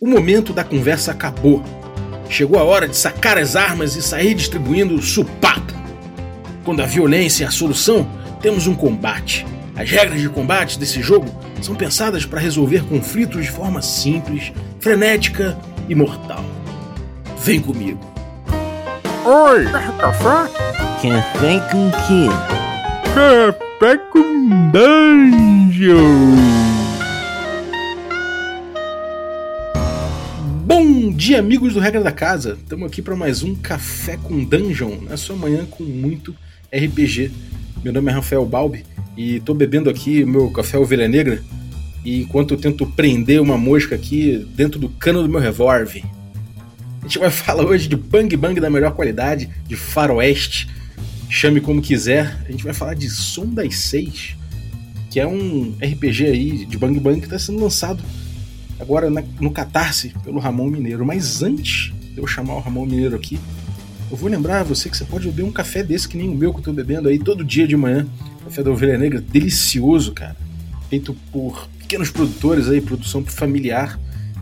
o momento da conversa acabou. Chegou a hora de sacar as armas e sair distribuindo supapo. Quando a violência é a solução, temos um combate. As regras de combate desse jogo são pensadas para resolver conflitos de forma simples, frenética e mortal. Vem comigo. Oi, café? Café com quê? Café com dungeon. Bom dia, amigos do Regra da Casa. Estamos aqui para mais um Café com Dungeon, na sua manhã com muito RPG. Meu nome é Rafael Balbi e estou bebendo aqui meu café ovelha negra e enquanto eu tento prender uma mosca aqui dentro do cano do meu revólver. A gente vai falar hoje de Bang Bang da melhor qualidade, de faroeste, chame como quiser. A gente vai falar de Som das Seis, que é um RPG aí de Bang Bang que está sendo lançado agora no Catarse pelo Ramon Mineiro. Mas antes de eu chamar o Ramon Mineiro aqui, eu vou lembrar você que você pode beber um café desse que nem o meu que eu tô bebendo aí todo dia de manhã. Café da Ovelha Negra, delicioso, cara. Feito por pequenos produtores aí, produção familiar.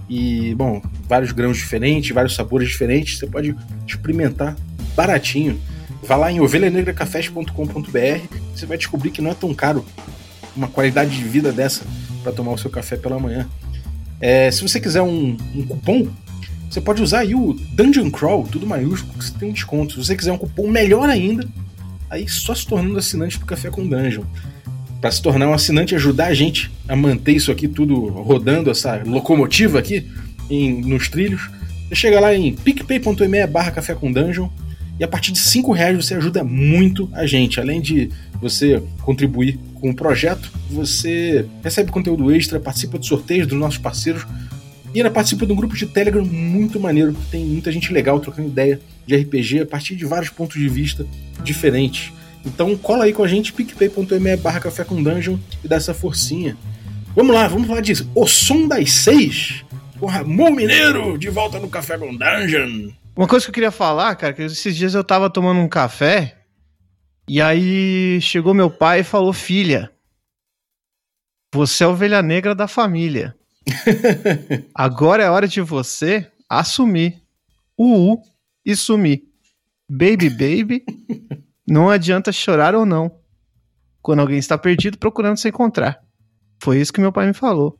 E, bom, vários grãos diferentes, vários sabores diferentes. Você pode experimentar baratinho. Vá lá em ovelhanegracafés.com.br. Você vai descobrir que não é tão caro uma qualidade de vida dessa para tomar o seu café pela manhã. É, se você quiser um, um, cupom, você pode usar aí o Dungeon Crawl, tudo maiúsculo, que você tem um desconto. Se você quiser um cupom melhor ainda, aí só se tornando assinante do Café com Dungeon. Para se tornar um assinante e ajudar a gente a manter isso aqui tudo rodando, essa locomotiva aqui em, nos trilhos, você chega lá em picpay.me barra café com dungeon e a partir de 5 reais você ajuda muito a gente. Além de você contribuir com o projeto, você recebe conteúdo extra, participa de sorteios dos nossos parceiros e ainda participa de um grupo de Telegram muito maneiro. Tem muita gente legal trocando ideia de RPG a partir de vários pontos de vista diferentes. Então cola aí com a gente, picpay.me barra café com dungeon e dá essa forcinha. Vamos lá, vamos falar disso. O Som das Seis, com Ramon Mineiro, de volta no Café com Dungeon. Uma coisa que eu queria falar, cara, que esses dias eu tava tomando um café e aí chegou meu pai e falou: Filha, você é a ovelha negra da família. Agora é hora de você assumir o U e sumir. Baby, baby, não adianta chorar ou não. Quando alguém está perdido procurando se encontrar. Foi isso que meu pai me falou.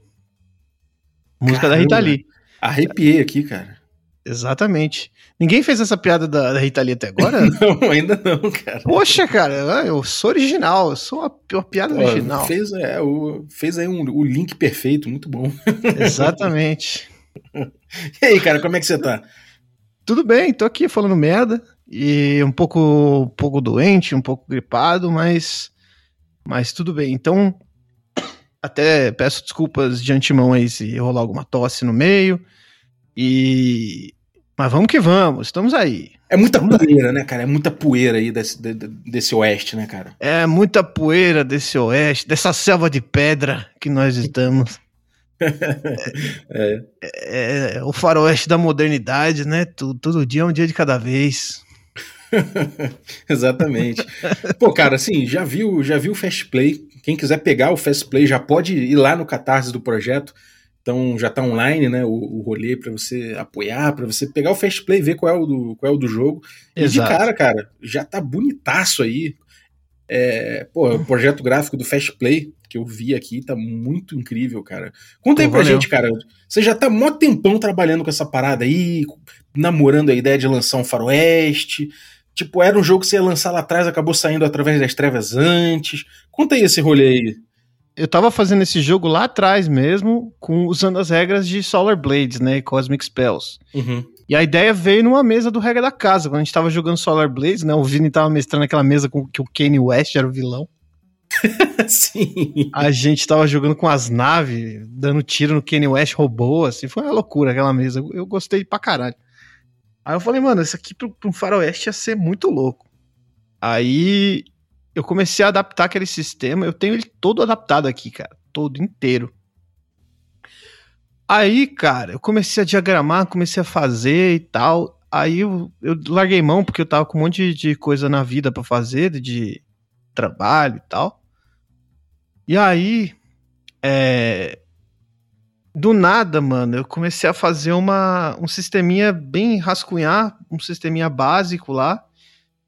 Música Caramba, da Rita Lee. Arrepiei aqui, cara. Exatamente. Ninguém fez essa piada da, da Rita Lee até agora? não, ainda não, cara. Poxa, cara, eu sou original, eu sou uma, uma piada Pô, original. Fez, é, o, fez aí um, o link perfeito, muito bom. Exatamente. e aí, cara, como é que você tá? Tudo bem, tô aqui falando merda e um pouco, um pouco doente, um pouco gripado, mas, mas tudo bem. Então, até peço desculpas de antemão aí se rolar alguma tosse no meio. E. Mas vamos que vamos, estamos aí. É muita estamos poeira, aí. né, cara? É muita poeira aí desse, de, desse oeste, né, cara? É muita poeira desse oeste, dessa selva de pedra que nós estamos. é. É, é, o faroeste da modernidade, né? Todo, todo dia é um dia de cada vez. Exatamente. Pô, cara, assim, já viu, já viu o Fast Play? Quem quiser pegar o Fast Play já pode ir lá no Catarse do projeto. Então já está online, né? O, o rolê para você apoiar, para você pegar o Fast Play, ver qual é o do, qual é o do jogo. Exato. E de cara, cara, já tá bonitaço aí. É, pô, o projeto gráfico do Fast Play que eu vi aqui tá muito incrível, cara. Conta aí pra valeu. gente, cara. Você já tá mó tempão trabalhando com essa parada aí, namorando a ideia de lançar um faroeste. Tipo, era um jogo que você ia lançar lá atrás, acabou saindo através das trevas antes. Conta aí esse rolê aí eu tava fazendo esse jogo lá atrás mesmo, com, usando as regras de Solar Blades, né? E Cosmic Spells. Uhum. E a ideia veio numa mesa do Regra da Casa, quando a gente tava jogando Solar Blades, né? O Vini tava mestrando aquela mesa com que o Kanye West era o vilão. Sim. A gente tava jogando com as naves, dando tiro no Kanye West robô, assim. Foi uma loucura aquela mesa. Eu gostei pra caralho. Aí eu falei, mano, isso aqui pro, pro faroeste ia ser muito louco. Aí eu comecei a adaptar aquele sistema. Eu tenho ele todo adaptado aqui, cara. Todo inteiro. Aí, cara, eu comecei a diagramar, comecei a fazer e tal. Aí eu, eu larguei mão porque eu tava com um monte de coisa na vida para fazer, de trabalho e tal. E aí, é, do nada, mano, eu comecei a fazer uma, um sisteminha bem rascunhar, um sisteminha básico lá,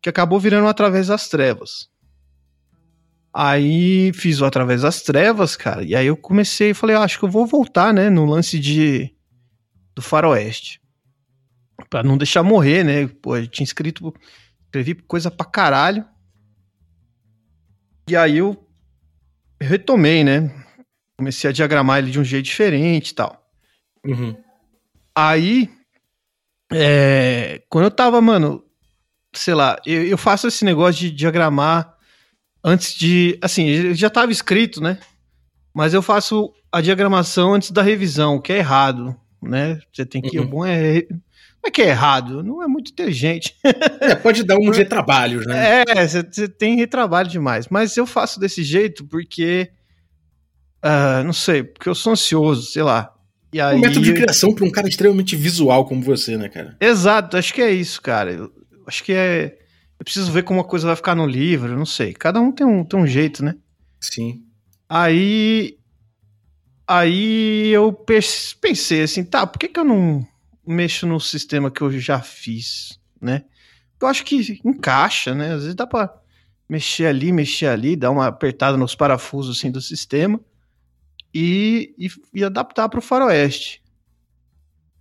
que acabou virando através das trevas. Aí fiz o através das trevas, cara, e aí eu comecei, falei, ah, acho que eu vou voltar, né, no lance de do faroeste. Pra não deixar morrer, né? Pô, eu tinha escrito, escrevi coisa pra caralho. E aí eu retomei, né? Comecei a diagramar ele de um jeito diferente e tal. Uhum. Aí, é, quando eu tava, mano, sei lá, eu, eu, faço esse negócio de diagramar antes de. Assim, já tava escrito, né? Mas eu faço a diagramação antes da revisão, que é errado, né? Você tem que. Uhum. O bom é. Não é que é errado, não é muito inteligente. É, pode dar um retrabalhos, né? É, você tem retrabalho demais. Mas eu faço desse jeito porque Uh, não sei, porque eu sou ansioso, sei lá. E aí... Um método de criação para um cara extremamente visual como você, né, cara? Exato, acho que é isso, cara. Eu, acho que é. Eu preciso ver como a coisa vai ficar no livro, não sei. Cada um tem um, tem um jeito, né? Sim. Aí. Aí eu pensei assim, tá, por que, que eu não mexo no sistema que eu já fiz, né? Eu acho que encaixa, né? Às vezes dá pra mexer ali, mexer ali, dar uma apertada nos parafusos assim do sistema e, e, e adaptar para o faroeste.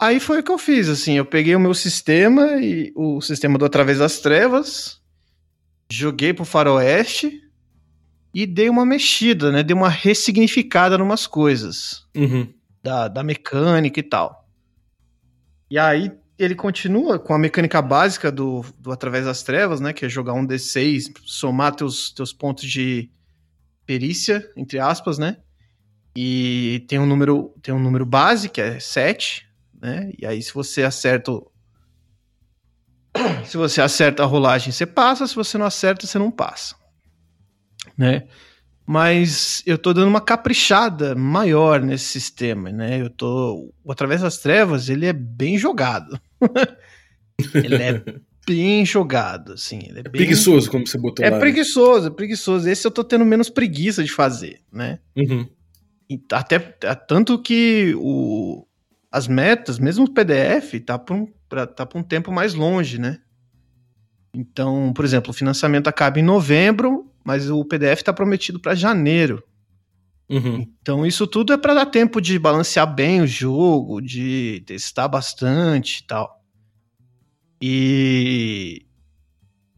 Aí foi o que eu fiz, assim, eu peguei o meu sistema e o sistema do Através das Trevas, joguei pro faroeste e dei uma mexida, né? Dei uma ressignificada numas coisas uhum. da, da mecânica e tal. E aí ele continua com a mecânica básica do, do Através das Trevas, né? Que é jogar um D6, somar teus, teus pontos de perícia, entre aspas, né? E tem um número, tem um número base, que é 7, né? E aí, se você acerta. Se você acerta a rolagem, você passa, se você não acerta, você não passa. Né? Mas eu tô dando uma caprichada maior nesse sistema, né? Eu tô. O Através das Trevas, ele é bem jogado. ele é bem jogado, assim. Ele é, é bem... preguiçoso, como você botou é lá. É preguiçoso, é preguiçoso. Esse eu tô tendo menos preguiça de fazer, né? Uhum. Até, tanto que o, as metas, mesmo o PDF, tá para um, tá um tempo mais longe, né? Então, por exemplo, o financiamento acaba em novembro, mas o PDF está prometido para janeiro. Uhum. Então, isso tudo é para dar tempo de balancear bem o jogo, de testar bastante e tal. E.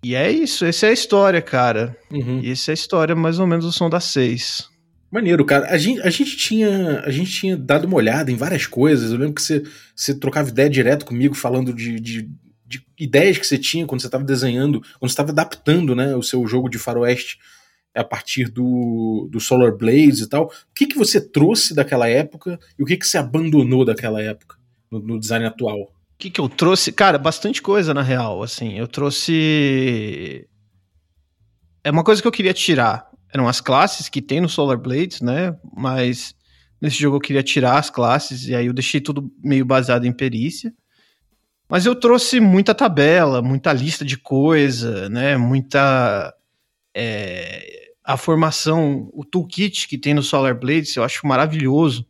E é isso, essa é a história, cara. Uhum. E essa é a história, mais ou menos, do som das seis. Maneiro, cara. A gente, a gente, tinha, a gente tinha dado uma olhada em várias coisas. Eu lembro que você, você trocava ideia direto comigo, falando de, de, de ideias que você tinha quando você estava desenhando, quando você estava adaptando né, o seu jogo de faroeste a partir do, do Solar Blaze e tal. O que, que você trouxe daquela época e o que, que você abandonou daquela época no, no design atual? O que, que eu trouxe? Cara, bastante coisa na real. Assim, eu trouxe. É uma coisa que eu queria tirar eram as classes que tem no Solar Blades, né? Mas nesse jogo eu queria tirar as classes e aí eu deixei tudo meio baseado em perícia. Mas eu trouxe muita tabela, muita lista de coisa, né? Muita é, a formação, o toolkit que tem no Solar Blades, eu acho maravilhoso.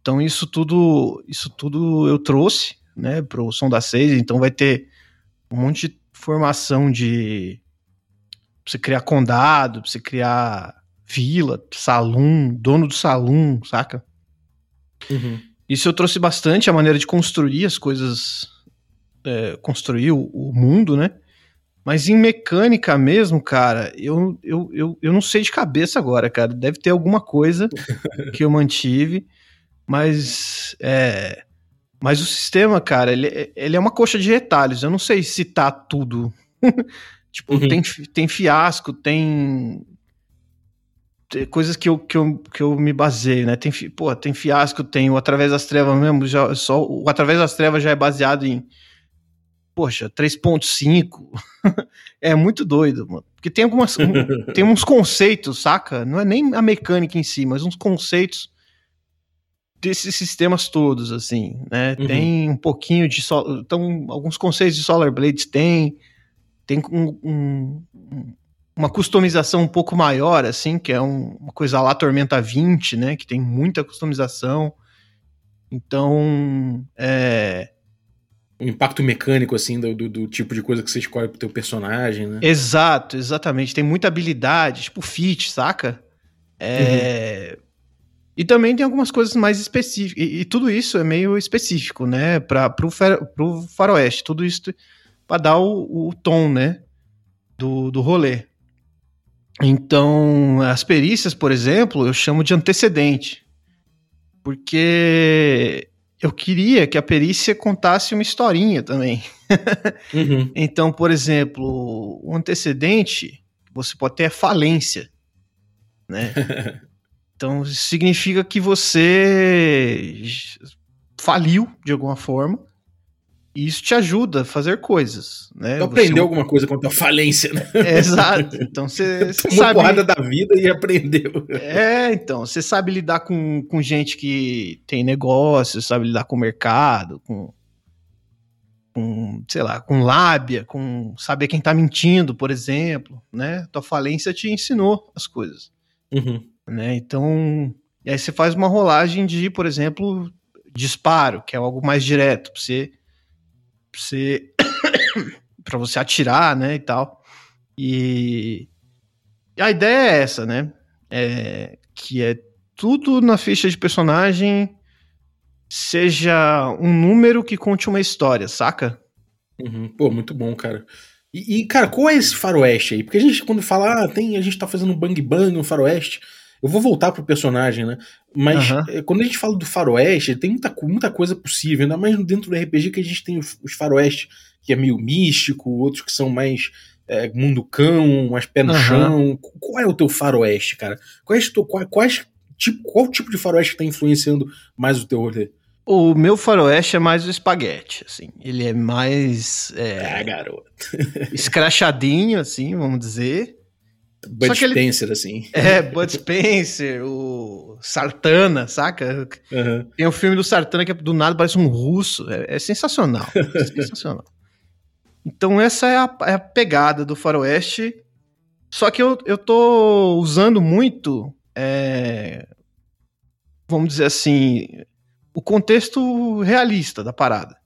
Então isso tudo, isso tudo eu trouxe, né, pro som da 6, então vai ter um monte de formação de pra você criar condado, pra você criar vila, salão, dono do salão, saca? Uhum. Isso eu trouxe bastante a maneira de construir as coisas, é, construir o, o, mundo, né? Mas em mecânica mesmo, cara, eu, eu, eu, eu não sei de cabeça agora, cara. Deve ter alguma coisa que eu mantive, mas é, mas o sistema, cara, ele, ele é uma coxa de retalhos. Eu não sei citar tudo. Tipo, uhum. tem, tem fiasco, tem, tem. coisas que eu, que, eu, que eu me baseio, né? Tem, pô, tem fiasco, tem o Através das Trevas mesmo, já, só, o Através das Trevas já é baseado em. Poxa, 3.5. é muito doido, mano. Porque tem algumas. um, tem uns conceitos, saca? Não é nem a mecânica em si, mas uns conceitos desses sistemas todos, assim, né? Uhum. Tem um pouquinho de. Então, alguns conceitos de Solar Blades tem tem um, um, uma customização um pouco maior, assim, que é um, uma coisa lá Tormenta 20, né? Que tem muita customização. Então, é, O impacto mecânico, assim, do, do, do tipo de coisa que você escolhe pro teu personagem, né? Exato, exatamente. Tem muita habilidade, tipo fit, saca? É... E também tem algumas coisas mais específicas. E, e tudo isso é meio específico, né? Para pro, pro faroeste. Tudo isso para dar o, o tom, né? Do, do rolê. Então, as perícias, por exemplo, eu chamo de antecedente. Porque eu queria que a perícia contasse uma historinha também. Uhum. Então, por exemplo, o antecedente você pode ter é falência, né? Então, isso significa que você faliu de alguma forma e isso te ajuda a fazer coisas, né? Tu Você- aprendeu alguma coisa quanto à falência, né? É, exato. Então, você, você sabe... porrada da vida e aprendeu. É, então, você sabe lidar com, com gente que tem negócio, sabe lidar com o mercado, com, com, sei lá, com lábia, com saber quem tá mentindo, por exemplo, né? Tua falência te ensinou as coisas, Uhum. né? Então, e aí você faz uma rolagem de, por exemplo, disparo, que é algo mais direto, pra você, pra você, você atirar, né, e tal. E, a ideia é essa, né? É, que é tudo na ficha de personagem seja um número que conte uma história, saca? Uhum. Pô, muito bom, cara. E, e, cara, qual é esse faroeste aí? Porque a gente, quando fala, ah, tem, a gente tá fazendo um bang bang, um faroeste. Eu vou voltar pro personagem, né? Mas eh, quando a gente fala do faroeste, tem muita, muita coisa possível, ainda mais dentro do RPG que a gente tem os, os faroeste, que é meio místico, outros que são mais eh, mundo cão, mais pé no Aham. chão. Qual é o teu faroeste, cara? Quais, tu- qual, quais, tipo, qual tipo de faroeste que tá influenciando mais o teu rolê? O meu faroeste é mais o espaguete, assim. Ele é mais é, Ah, garoto. escrachadinho, assim, vamos dizer. Bud ele- Spencer, assim. É, Bud Spencer, o Sartana, saca? Aham. Tem o filme do Sartana que é do nada parece um russo. É, é sensacional. é sensacional. Então essa é a, é a pegada do faroeste. Só que eu, eu tô usando muito, é, vamos dizer assim, o contexto realista da parada.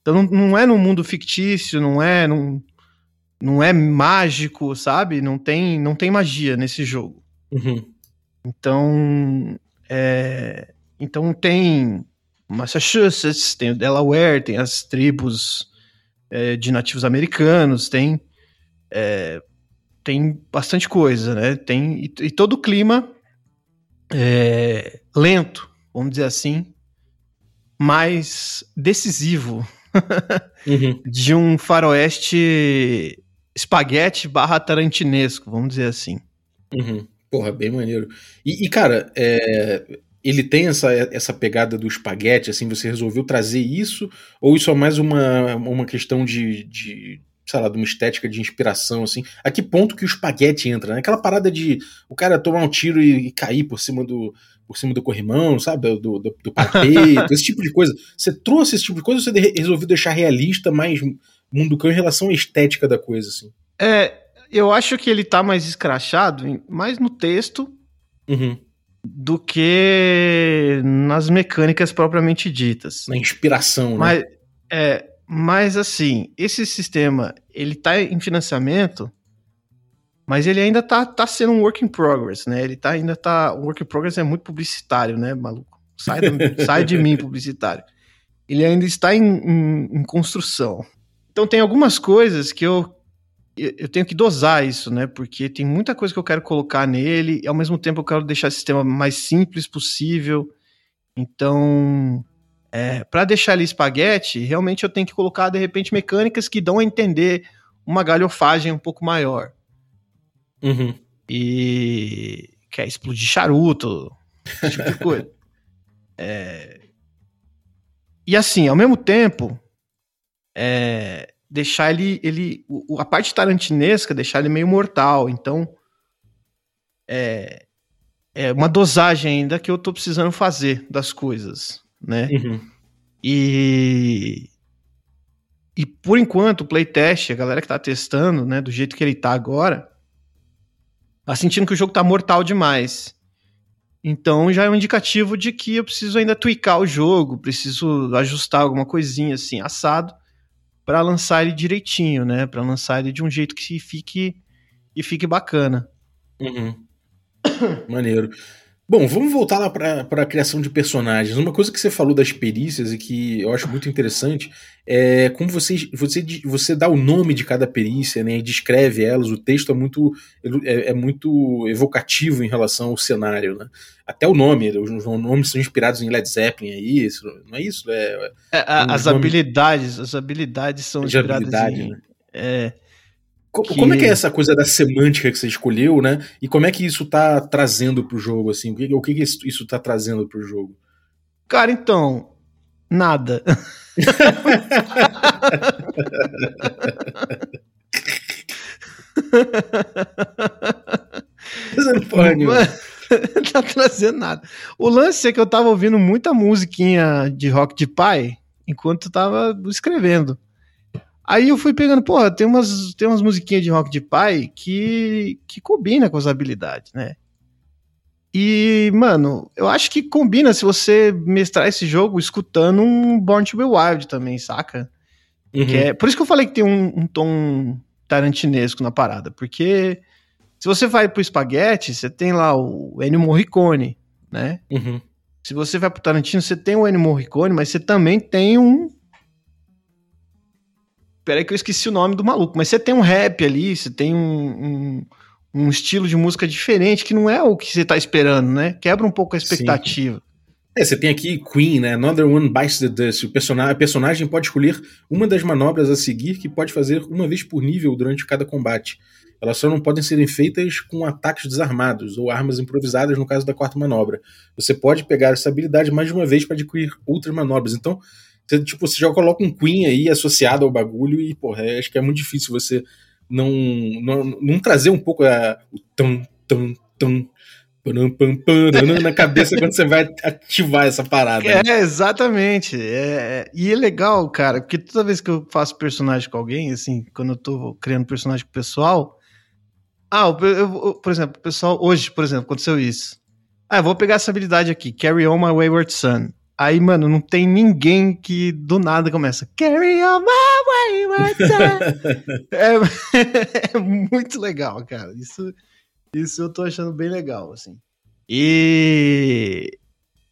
Então não, não é num mundo fictício, não é num, não é mágico, sabe? Não tem, não tem magia nesse jogo. Uhum. Então, é, então tem Massachusetts, tem o Delaware, tem as tribos é, de nativos americanos, tem é, tem bastante coisa, né? Tem e, e todo o clima é, lento, vamos dizer assim, mais decisivo Uhum. de um faroeste espaguete barra tarantinesco, vamos dizer assim. Uhum. Porra, bem maneiro. E, e, cara, é, ele tem essa, essa pegada do espaguete, assim, você resolveu trazer isso? Ou isso é mais uma, uma questão de, de, sei lá, de uma estética de inspiração, assim? A que ponto que o espaguete entra? Né? Aquela parada de o cara tomar um tiro e, e cair por cima do, por cima do corrimão, sabe? Do, do, do esse tipo de coisa. Você trouxe esse tipo de coisa ou você de- resolveu deixar realista, mais mundo cão em relação à estética da coisa, assim? É, eu acho que ele tá mais escrachado, mais no texto Uhum. do que nas mecânicas propriamente ditas. Na inspiração, né? Mas, é, mas assim, esse sistema, ele tá em financiamento, mas ele ainda tá, tá sendo um work in progress, né? Ele tá, ainda tá... O work in progress é muito publicitário, né, maluco? Sai, da- sai de mim, publicitário. Ele ainda está em, em- em construção. Então tem algumas coisas que eu, eu tenho que dosar isso, né? Porque tem muita coisa que eu quero colocar nele e ao mesmo tempo eu quero deixar o sistema mais simples possível. Então, é, para deixar ele espaguete, realmente eu tenho que colocar de repente mecânicas que dão a entender uma galhofagem um pouco maior. Uhum. E quer explodir charuto, esse tipo de coisa. É, E assim, ao mesmo tempo, é, deixar ele, ele o- a parte tarantinesca, deixar ele meio mortal. Então, é, é uma dosagem ainda que eu tô precisando fazer das coisas, né? Uhum. E e por enquanto o playtest, a galera que tá testando, né, do jeito que ele tá agora, tá sentindo que o jogo tá mortal demais. Então já é um indicativo de que eu preciso ainda tweakar o jogo, preciso ajustar alguma coisinha assim, assado, para lançar ele direitinho, né? Para lançar ele de um jeito que fique e fique bacana. Uhum. Maneiro. Bom, vamos voltar lá para a criação de personagens. Uma coisa que você falou das perícias e que eu acho muito interessante é como você, você, você dá o nome de cada perícia né, e descreve elas. O texto é muito, é, é muito evocativo em relação ao cenário. Né? Até o nome, os nomes são inspirados em Led Zeppelin, é isso? Não é isso? É, é, as habilidades, as habilidades são inspiradas em... Né? É, que... Como é que é essa coisa da semântica que você escolheu, né? E como é que isso tá trazendo pro jogo, assim? O que, o que isso tá trazendo pro jogo? Cara, então, nada. Tá trazendo nada. O lance é que eu tava ouvindo muita musiquinha de rock de pai enquanto tava escrevendo. Aí eu fui pegando, porra, tem umas, tem umas musiquinhas de rock de pai que, que combina com as habilidades, né? E, mano, eu acho que combina se você mestrar esse jogo escutando um Born to Be Wild também, saca? Uhum. É, por isso que eu falei que tem um, um, tom tarantinesco na parada, porque se você vai pro espaguete, você tem lá o Ennio Morricone, né? Uhum. Se você vai pro Tarantino, você tem o Ennio Morricone, mas você também tem um Peraí que eu esqueci o nome do maluco, mas você tem um rap ali, você tem um, um, um, estilo de música diferente que não é o que você tá esperando, né? Quebra um pouco a expectativa. Sim. É, você tem aqui Queen, né? Another One Bites the Dust. O personagem, a personagem pode escolher uma das manobras a seguir que pode fazer uma vez por nível durante cada combate. Elas só não podem serem feitas com ataques desarmados ou armas improvisadas no caso da quarta manobra. Você pode pegar essa habilidade mais de uma vez para adquirir outras manobras. Então, você, tipo, você já coloca um Queen aí associado ao bagulho e, porra, é, acho que é muito difícil você não, não, não trazer um pouco a, o tão, tão, tão na cabeça quando você vai ativar essa parada. É, né? exatamente. É, e é legal, cara, porque toda vez que eu faço personagem com alguém, assim, quando eu tô criando personagem com o pessoal. Ah, eu, eu, por exemplo, o pessoal, hoje, por exemplo, aconteceu isso. Ah, eu vou pegar essa habilidade aqui, Carry On My Wayward Son. Aí, mano, não tem ninguém que do nada começa Carry on my wayward é, é, muito legal, cara. Isso, isso eu tô achando bem legal, assim. E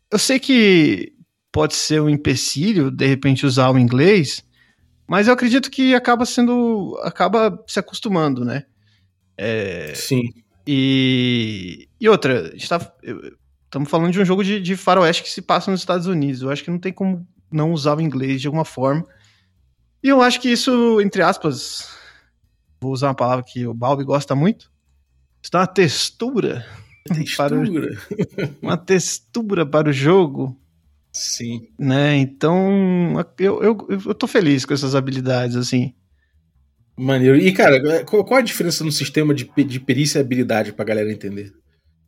eu sei que pode ser um empecilho, de repente, usar o inglês, mas eu acredito que acaba sendo. acaba se acostumando, né? É, Sim. E, e outra, a gente tá, Estamos falando de um jogo de, de faroeste que se passa nos Estados Unidos. Eu acho que não tem como não usar o inglês de alguma forma. E eu acho que isso, entre aspas, vou usar uma palavra que o Balbi gosta muito, isso dá uma textura. Textura. O, uma textura para o jogo. Sim. Né? Então, eu, eu, eu tô feliz com essas habilidades, assim. Maneiro. E, cara, qual a diferença no sistema de, de perícia e habilidade pra galera entender?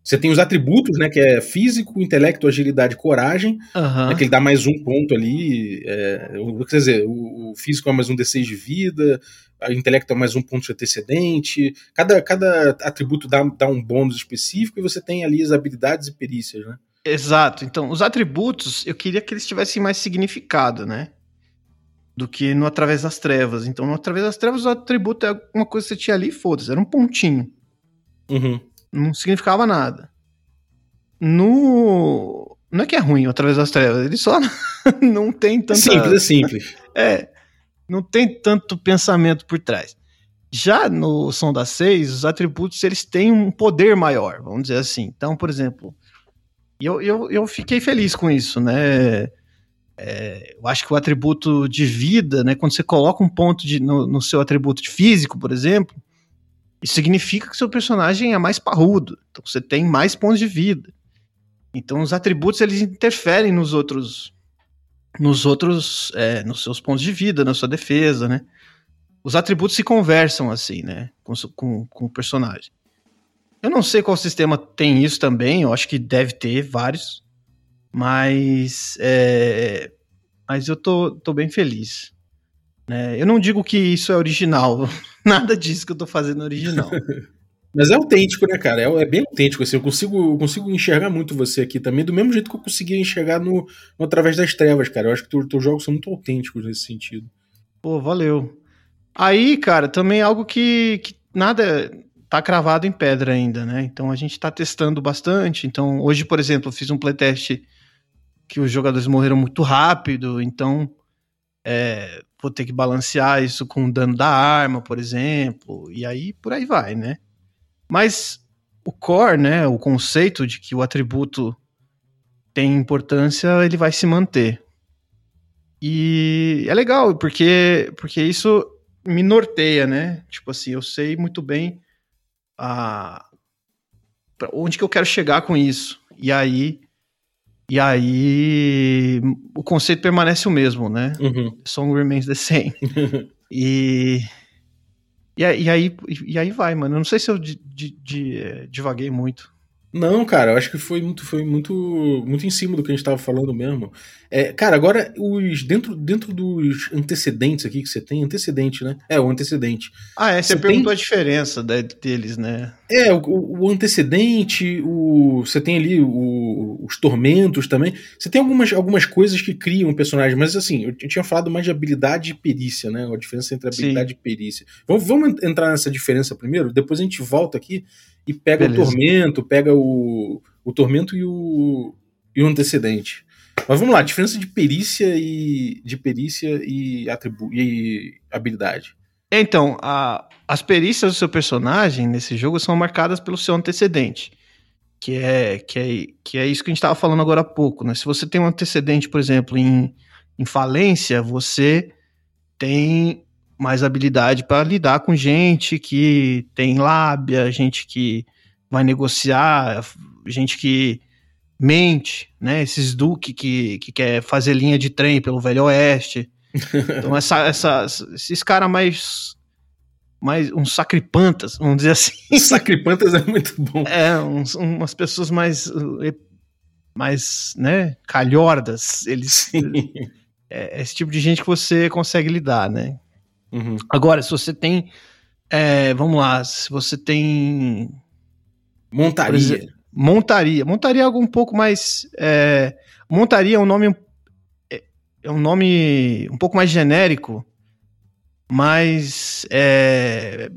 Você tem os atributos, né? Que é físico, intelecto, agilidade, coragem. Uhum. Né, que ele dá mais um ponto ali. É, quer dizer, o, o, físico é mais um D6 de vida, o intelecto é mais um ponto de antecedente. Cada, cada atributo dá, dá um bônus específico e você tem ali as habilidades e perícias, né? Exato. Então, os atributos, eu queria que eles tivessem mais significado, né? Do que no Através das Trevas. Então, no Através das Trevas, o atributo é uma coisa que você tinha ali foda-se, era um pontinho. Uhum não significava nada. No. Não é que é ruim através das trevas, ele só não tem tanta. Simples, é simples. É. Não tem tanto pensamento por trás. Já no Som das Seis, os atributos eles têm um poder maior, vamos dizer assim. Então, por exemplo, eu, eu, eu fiquei feliz com isso, né? É, eu acho que o atributo de vida, né? Quando você coloca um ponto de, no, no seu atributo de físico, por exemplo, isso significa que seu personagem é mais parrudo, então você tem mais pontos de vida. Então os atributos eles interferem nos outros, nos outros, é, nos seus pontos de vida, na sua defesa, né? Os atributos se conversam assim, né, com, com, com o personagem. Eu não sei qual sistema tem isso também, eu acho que deve ter vários, mas é, mas eu tô, tô bem feliz. Né? Eu não digo que isso é original, nada disso que eu tô fazendo é original. Mas é autêntico, né, cara? É, é bem autêntico, assim. Eu consigo, eu consigo enxergar muito você aqui também, do mesmo jeito que eu conseguia enxergar no, no Através das Trevas, cara. Eu acho que os teus jogos são muito autênticos nesse sentido. Pô, valeu. Aí, cara, também algo que, que nada tá cravado em pedra ainda, né? Então a gente tá testando bastante. Então, hoje, por exemplo, eu fiz um playtest que os jogadores morreram muito rápido, então é, vou ter que balancear isso com o dano da arma, por exemplo, e aí por aí vai, né? Mas o core, né, o conceito de que o atributo tem importância, ele vai se manter. E é legal, porque, porque isso me norteia, né? Tipo assim, eu sei muito bem a, onde que eu quero chegar com isso. E aí, e aí o conceito permanece o mesmo, né? Uhum. Song remains the same. e e, e, aí, e aí vai, mano. Eu não sei se eu di, di, di, eh, divaguei muito. Não, cara, eu acho que foi muito, foi muito, muito em cima do que a gente tava falando mesmo. É, cara, agora os dentro, dentro dos antecedentes aqui que você tem, antecedente, né? É o antecedente. Ah, é. Você, Você perguntou tem- a diferença deles, né? É, o, o antecedente, o, você tem ali o- os tormentos também. Você tem algumas, algumas coisas que criam um personagem, mas assim, eu tinha falado mais de habilidade e perícia, né? A diferença entre Sim. habilidade e perícia. Vamos, vamos entrar nessa diferença primeiro, depois a gente volta aqui e pega Beleza. o tormento, pega o, o tormento e o, e o antecedente. Mas vamos lá, diferença de perícia e de perícia e atribu e habilidade. Então, a- as perícias do seu personagem nesse jogo são marcadas pelo seu antecedente. Que é, que é, que é isso que a gente estava falando agora há pouco, né? Se você tem um antecedente, por exemplo, em, em falência, você tem mais habilidade para lidar com gente que tem lábia, gente que vai negociar, gente que mente, né? Esses duque que, que quer fazer linha de trem pelo Velho Oeste. Então, essa, essa, esses caras mais. mais. uns sacripantas, vamos dizer assim. Sacripantas é muito bom. É, uns- umas pessoas mais. mais, né? calhordas. Eles. É, é esse tipo de gente que você consegue lidar, né? Uhum. Agora, se você tem. é, vamos lá, se você tem. Montaria. exemplo, Montaria. Montaria é algo um pouco mais. é, montaria é um nome. É, é um nome um pouco mais genérico, mas é,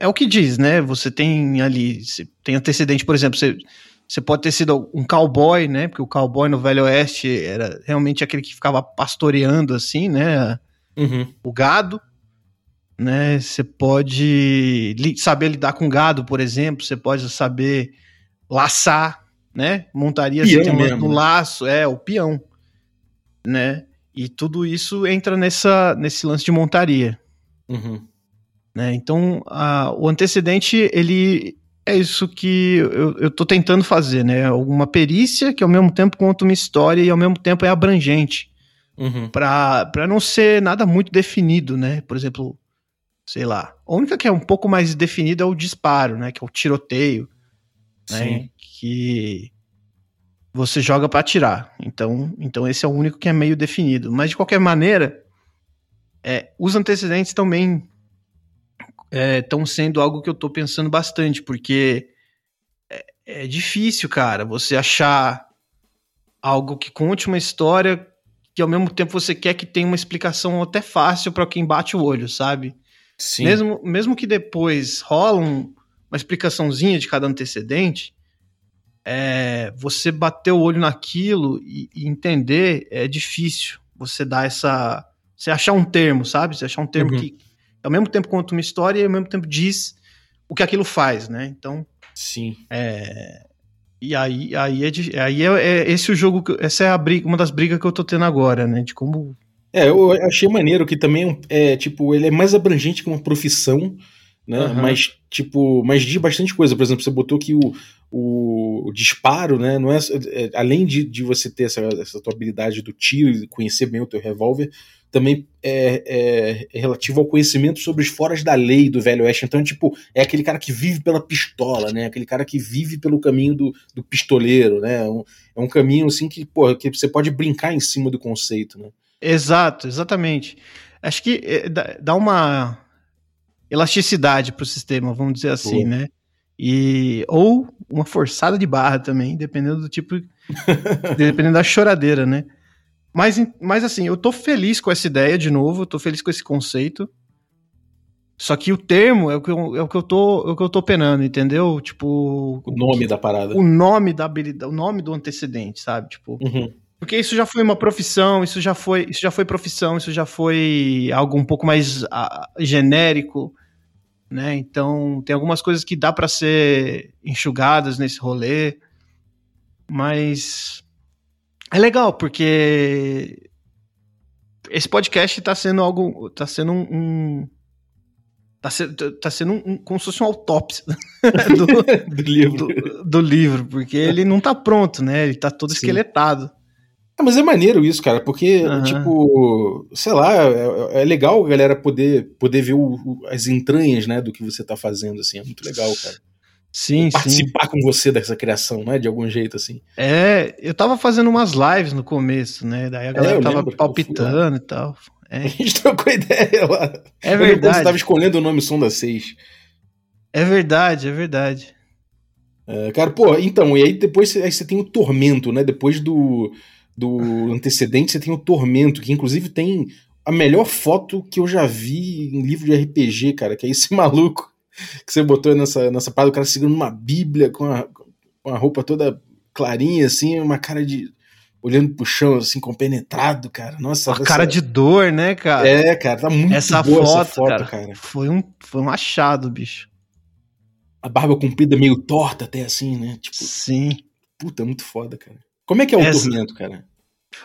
é o que diz, né? Você tem ali. Você tem antecedente, por exemplo, você, você pode ter sido um cowboy, né? Porque o cowboy no Velho Oeste era realmente aquele que ficava pastoreando, assim, né? Uhum. o gado, né? Você pode li- saber lidar com gado, por exemplo. Você pode saber laçar, né? Montaria Peão você tem no né? laço, é o peão, né? E tudo isso entra nessa nesse lance de montaria, Uhum. né? Então, a- o antecedente ele é isso que eu, tô tentando fazer, né? Alguma perícia que ao mesmo tempo conta uma história e ao mesmo tempo é abrangente Uhum. para para não ser nada muito definido, né? Por exemplo, sei lá, a única que é um pouco mais definida é o disparo, né? Que é o tiroteio, né? Sim. Que você joga para atirar. Então, então esse é o único que é meio definido. Mas de qualquer maneira, é, os antecedentes também estão sendo algo que eu tô pensando bastante, porque é, é difícil, cara, você achar algo que conte uma história que ao mesmo tempo você quer que tenha uma explicação até fácil para quem bate o olho, sabe? Sim. Mesmo, mesmo que depois rola um- uma explicaçãozinha de cada antecedente, é, você bater o olho naquilo e, e entender é difícil. Você dar essa. Você achar um termo, sabe? Você achar um termo Uhum. que ao mesmo tempo conta uma história e ao mesmo tempo diz o que aquilo faz, né? Então. Sim. É, e aí, aí, é, aí é, é esse o jogo, que- essa é a briga, uma das brigas que eu tô tendo agora, né? De como. É, eu achei maneiro que também é é, tipo, ele é mais abrangente que uma profissão, né? Aham. Mas, tipo, mas diz bastante coisa. Por exemplo, você botou que o, o, o disparo, né? Não é, é, além de, de você ter essa, essa tua habilidade do tiro e conhecer bem o teu revólver, também é, é- é relativo ao conhecimento sobre os foras da lei do Velho Oeste. Então, tipo, é aquele cara que vive pela pistola, né? Aquele cara que vive pelo caminho do, do pistoleiro, né? É um, é um caminho, assim, que, porra, que você pode brincar em cima do conceito, né? Exato, exatamente. Acho que é, dá, uma elasticidade pro sistema, vamos dizer assim, Boa. né? E, ou uma forçada de barra também, dependendo do tipo. dependendo da choradeira, né? Mas, mas assim, eu tô feliz com essa ideia de novo, tô feliz com esse conceito. Só que o termo é o que eu, é o que eu, tô, é o que eu tô penando, entendeu? Tipo. O nome da parada. O nome da habilidade, o nome do antecedente, sabe? Tipo. Uhum. Porque isso já foi uma profissão, isso já foi, isso já foi profissão, isso já foi algo um pouco mais uh, genérico, né? Então tem algumas coisas que dá para ser enxugadas nesse rolê, mas é legal porque esse podcast está sendo algo, está sendo um, um Tá, sendo, tá sendo um, como se fosse uma autópsia do, do livro. Do, do, livro, porque ele não tá pronto, né? Ele tá todo Sim. esqueletado. Ah, mas é maneiro isso, cara, porque, uhum. tipo, sei lá, é, é, legal a galera poder, poder ver o, o, as entranhas, né, do que você tá fazendo, assim, é muito legal, cara. Sim, Participar sim. com você dessa criação, né, de algum jeito, assim. É, eu tava fazendo umas lives no começo, né, daí a galera é, tava palpitando e tal. É. A gente trocou ideia lá. É verdade. Você tava escolhendo o nome Som da 6. É verdade, é verdade. É, cara, pô, então, e aí depois aí você tem o Tormento, né, depois do do antecedente, você tem o Tormento, que inclusive tem a melhor foto que eu já vi em livro de RPG, cara, que é esse maluco que você botou nessa, nessa parada, o cara segurando uma bíblia com a, com a roupa toda clarinha, assim, uma cara de. olhando pro chão, assim, compenetrado, cara. Nossa. A essa... cara de dor, né, cara? É, cara, tá muito essa boa foto, essa foto, cara, cara. Foi um, foi um achado, bicho. A barba comprida meio torta, até assim, né? Tipo, Sim. Puta, muito foda, cara. Como é que é o essa... tormento, cara?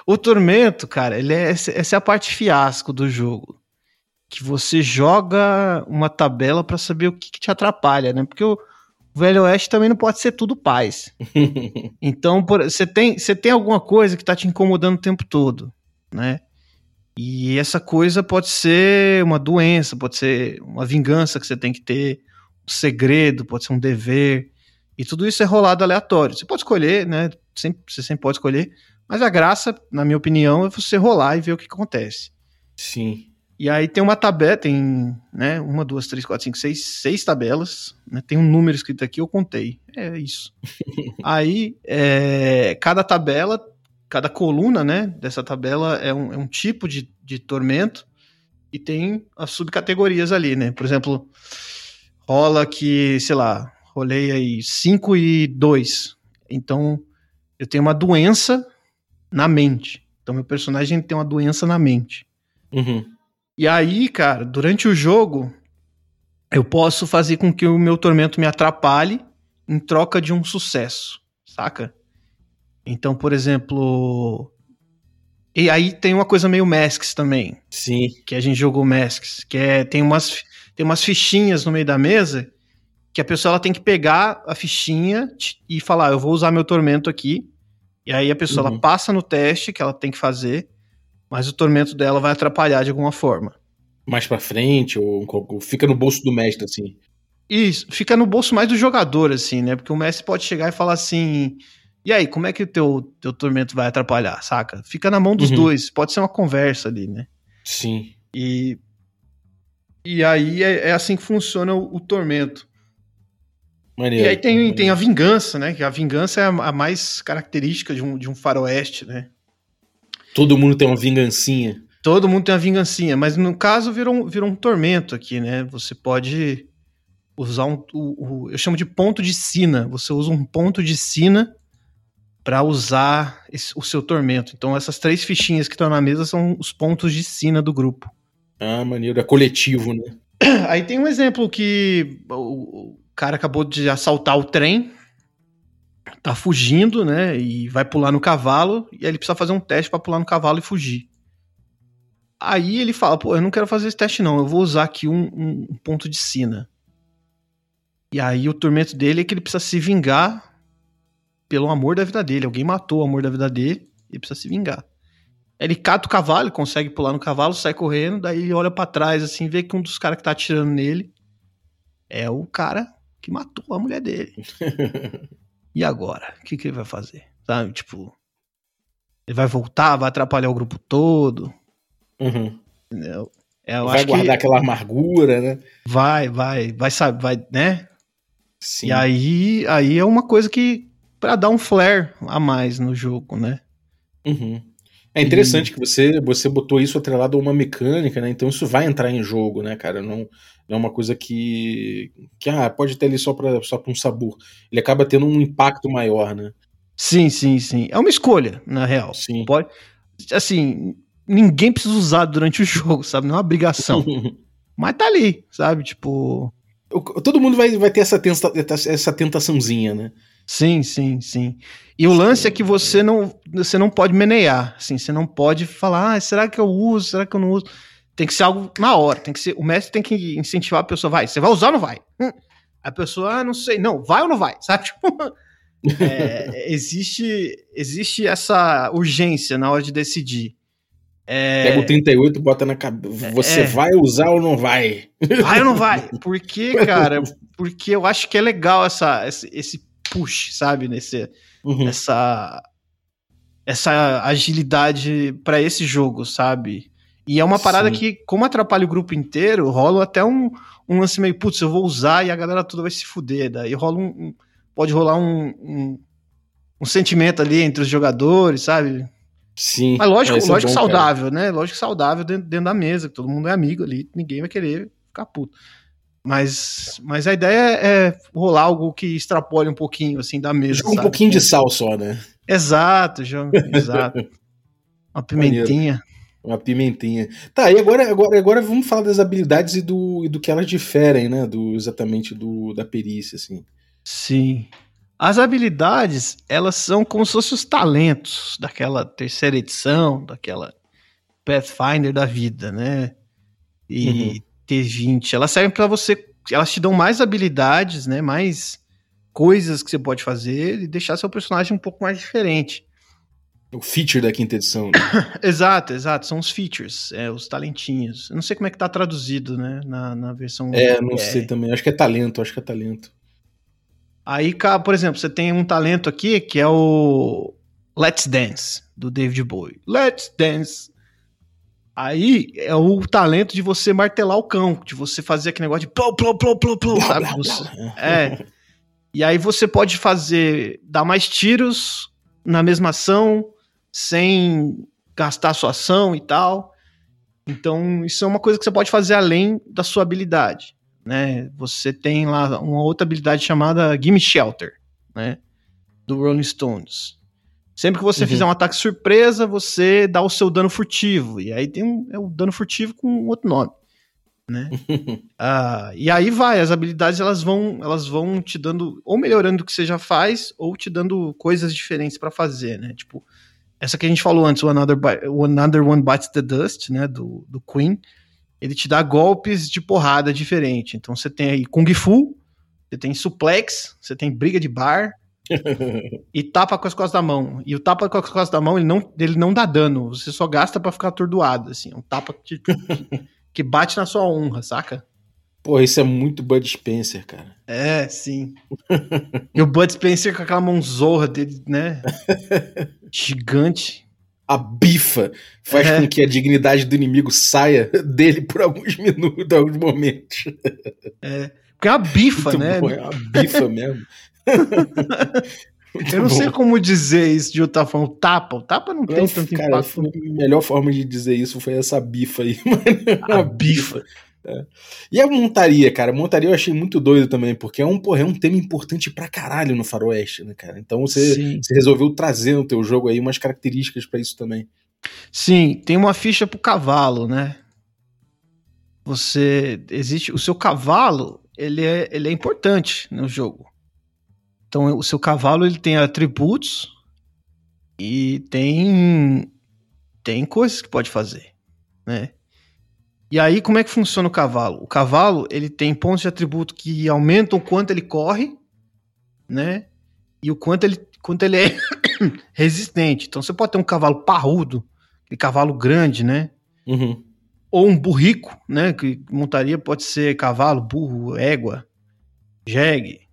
O tormento, cara, ele é, essa é a parte fiasco do jogo. Que você joga uma tabela para saber o que, que, te atrapalha, né? Porque o Velho Oeste também não pode ser tudo paz. então, você tem, tem alguma coisa que tá te incomodando o tempo todo, né? E essa coisa pode ser uma doença, pode ser uma vingança que você tem que ter, um segredo, pode ser um dever. E tudo isso é rolado aleatório. Você pode escolher, né? Sempre, você sempre pode escolher mas a graça, na minha opinião, é você rolar e ver o que acontece. Sim. E aí tem uma tabela, tem né, uma, duas, três, quatro, cinco, seis, seis tabelas. Né, tem um número escrito aqui, eu contei. É isso. aí, é, cada tabela, cada coluna né, dessa tabela é um, é um tipo de, de tormento e tem as subcategorias ali, né? Por exemplo, rola que, sei lá, rolei aí 5 e 2. Então, eu tenho uma doença na mente. Então, meu personagem tem uma doença na mente. Uhum. E aí, cara, durante o jogo, eu posso fazer com que o meu tormento me atrapalhe em troca de um sucesso, saca? Então, por exemplo. E aí tem uma coisa meio Masks também. Sim. Que a gente jogou Masks. Que é. Tem umas, tem umas fichinhas no meio da mesa que a pessoa ela tem que pegar a fichinha e falar: eu vou usar meu tormento aqui e aí a pessoa uhum. ela passa no teste que ela tem que fazer, mas o tormento dela vai atrapalhar de alguma forma. Mais para frente ou, ou fica no bolso do mestre assim. Isso, fica no bolso mais do jogador assim, né? Porque o mestre pode chegar e falar assim: "E aí, como é que o teu teu tormento vai atrapalhar?", saca? Fica na mão dos uhum. dois, pode ser uma conversa ali, né? Sim. E e aí é, é assim que funciona o, o tormento. Maneiro, e aí tem, tem a vingança, né? Que a vingança é a, a, mais característica de um, de um faroeste, né? Todo mundo tem uma vingancinha. Todo mundo tem uma vingancinha, mas no caso virou um, virou um tormento aqui, né? Você pode usar um. O, o, eu chamo de ponto de sina. Você usa um ponto de sina para usar esse, o seu tormento. Então essas três fichinhas que estão na mesa são os pontos de sina do grupo. Ah, maneiro. É coletivo, né? Aí tem um exemplo que o, cara acabou de assaltar o trem, tá fugindo, né? E vai pular no cavalo, e aí ele precisa fazer um teste para pular no cavalo e fugir. Aí ele fala, pô, eu não quero fazer esse teste não, eu vou usar aqui um, um, ponto de sina. E aí o tormento dele é que ele precisa se vingar pelo amor da vida dele. Alguém matou o amor da vida dele, ele precisa se vingar. Ele cata o cavalo, consegue pular no cavalo, sai correndo, daí ele olha para trás assim, vê que um dos caras que tá atirando nele é o cara que matou a mulher dele. e agora? O que, que ele vai fazer? Sabe? Tipo, ele vai voltar, vai atrapalhar o grupo todo. Uhum. Entendeu? É, vai guardar que... aquela amargura, né? Vai, vai, vai, sabe, vai, né? Sim. E aí, aí é uma coisa que para dar um flare a mais no jogo, né? Uhum. É interessante que você, você botou isso atrelado a uma mecânica, né? Então isso vai entrar em jogo, né, cara? Não, não é uma coisa que, que ah, pode ter ali só para só pra um sabor. Ele acaba tendo um impacto maior, né? Sim, sim, sim. É uma escolha, na real. Sim. Pode, assim, ninguém precisa usar durante o jogo, sabe? Não é uma obrigação. Mas tá ali, sabe? Tipo, Todo mundo vai, vai ter essa, tenta, essa tentaçãozinha, né? Sim, sim, sim. E o lance é que você não, você não pode menear, assim, você não pode falar, ah, será que eu uso, será que eu não uso? Tem que ser algo na hora, tem que ser, o mestre tem que incentivar a pessoa, vai, você vai usar ou não vai? Hum. A pessoa, ah, não sei, não, vai ou não vai, sabe? Tipo, é, existe, existe essa urgência na hora de decidir. É, Pega o 38 bota na cabeça. Você É. vai usar ou não vai? Vai ou não vai? Por quê, cara? Porque eu acho que é legal essa, esse, esse push, sabe? Nesse, Uhum. essa, essa agilidade pra esse jogo, sabe? E é uma parada Sim. que, como atrapalha o grupo inteiro, rola até um, um lance meio, putz, eu vou usar e a galera toda vai se fuder. Daí rola um. um- pode rolar um, um, um sentimento ali entre os jogadores, sabe? Sim. Mas lógico, É, é lógico bom, cara. saudável, né? Lógico saudável dentro, dentro da mesa, que todo mundo é amigo ali, ninguém vai querer ficar puto. Mas, mas a ideia é rolar algo que extrapole um pouquinho, assim, da mesa. Joga um pouquinho de sal só, né? Exato, João, exato. Uma pimentinha. Uma pimentinha. Tá, e agora, agora, agora vamos falar das habilidades e do, e do que elas diferem, né? Do, exatamente do, da perícia, assim. Sim. As habilidades, elas são como se fossem os talentos daquela terceira edição, daquela Pathfinder da vida, né? E Uhum. T20. Elas servem pra você. Elas te dão mais habilidades, né? Mais coisas que você pode fazer e deixar seu personagem um pouco mais diferente. O feature da quinta edição. né? Exato, exato. São os features, é, os talentinhos. Eu não sei como é que tá traduzido, né? Na, na versão. É, não BR. sei também. Acho que é talento, acho que é talento. Aí, por exemplo, você tem um talento aqui que é o Let's Dance, do David Bowie. Let's Dance. Aí é o talento de você martelar o cão, de você fazer aquele negócio de plou, plou, plou, plou, plou, sabe? Você-. É. E aí você pode fazer, dar mais tiros na mesma ação, sem gastar sua ação e tal. Então, isso é uma coisa que você pode fazer além da sua habilidade, né? Você tem lá uma outra habilidade chamada Gimme Shelter, né? Do Rolling Stones. Sempre que você Uhum. fizer um ataque surpresa, você dá o seu dano furtivo. E aí tem um, é o dano furtivo com outro nome, né? Ah, e aí vai, as habilidades elas vão, elas vão te dando, ou melhorando o que você já faz, ou te dando coisas diferentes pra fazer, né? Tipo, essa que a gente falou antes, o Another, o Another One Bites the Dust, né? Do, do Queen, ele te dá golpes de porrada diferente. Então você tem aí Kung Fu, você tem suplex, você tem briga de bar, e tapa com as costas da mão. E o tapa com as costas da mão, ele não, ele não dá dano. Você só gasta pra ficar atordoado, assim. É um tapa que, que bate na sua honra, saca? Pô, isso é muito Bud Spencer, cara. É, sim. e o Bud Spencer com aquela mãozorra dele, né? Gigante. A bifa faz É. com que a dignidade do inimigo saia dele por alguns minutos, alguns momentos. Porque é uma bifa, Muito né? bom, é uma bifa mesmo. Eu não sei como dizer isso de outra forma. O tapa. O tapa não tem Não, tanto cara, impacto. a melhor forma de dizer isso foi essa bifa aí. A bifa. E a montaria, cara? A montaria eu achei muito doido também, porque é um, porra, é um tema importante pra caralho no faroeste, né, cara? Então você, você resolveu trazer no teu jogo aí umas características pra isso também. Sim, tem uma ficha pro cavalo, né? Você existe o seu cavalo, ele é, ele é importante no jogo. Então o seu cavalo ele tem atributos e tem tem coisas que pode fazer, né? E aí como é que funciona o cavalo? O cavalo ele tem pontos de atributo que aumentam o quanto ele corre, né? E o quanto ele quanto ele é resistente. Então você pode ter um cavalo parrudo, aquele cavalo grande, né? Uhum. Ou um burrico, né? Que montaria pode ser cavalo, burro, égua, jegue.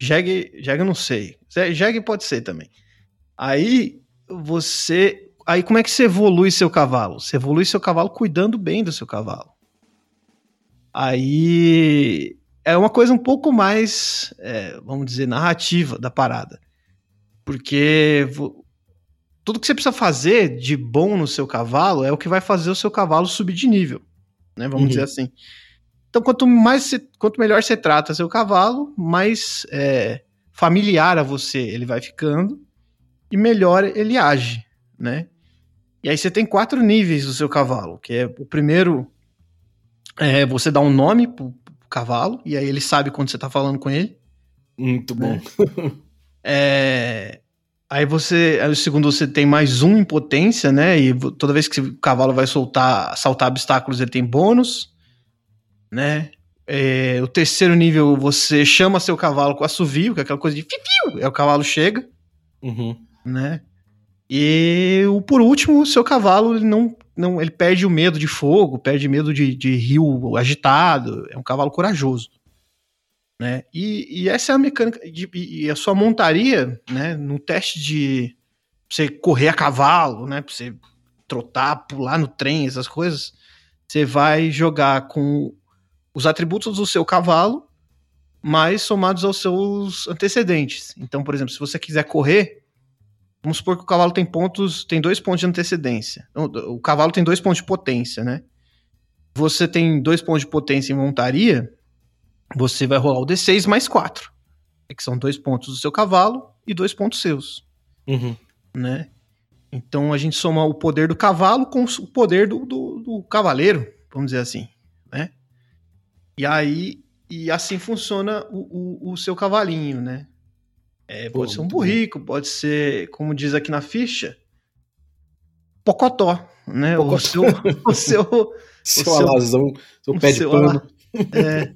Jegue, jegue eu não sei. Jegue pode ser também. Aí você. Aí como é que você evolui seu cavalo? Você evolui seu cavalo cuidando bem do seu cavalo. Aí é uma coisa um pouco mais, é, vamos dizer, narrativa da parada. Porque tudo que você precisa fazer de bom no seu cavalo é o que vai fazer o seu cavalo subir de nível, né? Vamos Uhum. dizer assim. Então, quanto mais quanto melhor você trata seu cavalo, mais é, familiar a você ele vai ficando e melhor ele age, né? E aí você tem quatro níveis do seu cavalo, que é o primeiro é você dá um nome pro, pro cavalo e aí ele sabe quando você tá falando com ele. Muito bom. É, Aí você. Aí o segundo você tem mais um em potência, né? E toda vez que o cavalo vai soltar, saltar obstáculos, ele tem bônus, né? É, o terceiro nível você chama seu cavalo com assovio, que é aquela coisa de fiu, aí o cavalo chega, Uhum. né? E o por último, o seu cavalo ele não, não ele perde o medo de fogo, perde medo de, de rio agitado, é um cavalo corajoso, né? E, e essa é a mecânica de- e, a sua montaria, né? No teste de você correr a cavalo, né? Pra você trotar, pular no trem, essas coisas, você vai jogar com os atributos do seu cavalo, mais somados aos seus antecedentes. Então, por exemplo, se você quiser correr, vamos supor que o cavalo tem pontos, tem dois pontos de antecedência. O, o cavalo tem dois pontos de potência, né? Você tem dois pontos de potência em montaria, você vai rolar o D6 mais 4. Que são dois pontos do seu cavalo e dois pontos seus, Uhum. né? Então a gente soma o poder do cavalo com o poder do, do, do cavaleiro, vamos dizer assim? E aí, e assim funciona o, o, o seu cavalinho, né? É, Pô, pode ser um burrico, pode ser, como diz aqui na ficha, pocotó, né? O Pocotó. seu, o seu, Seu seu- alazão, seu o pé de seu pano. ala- é,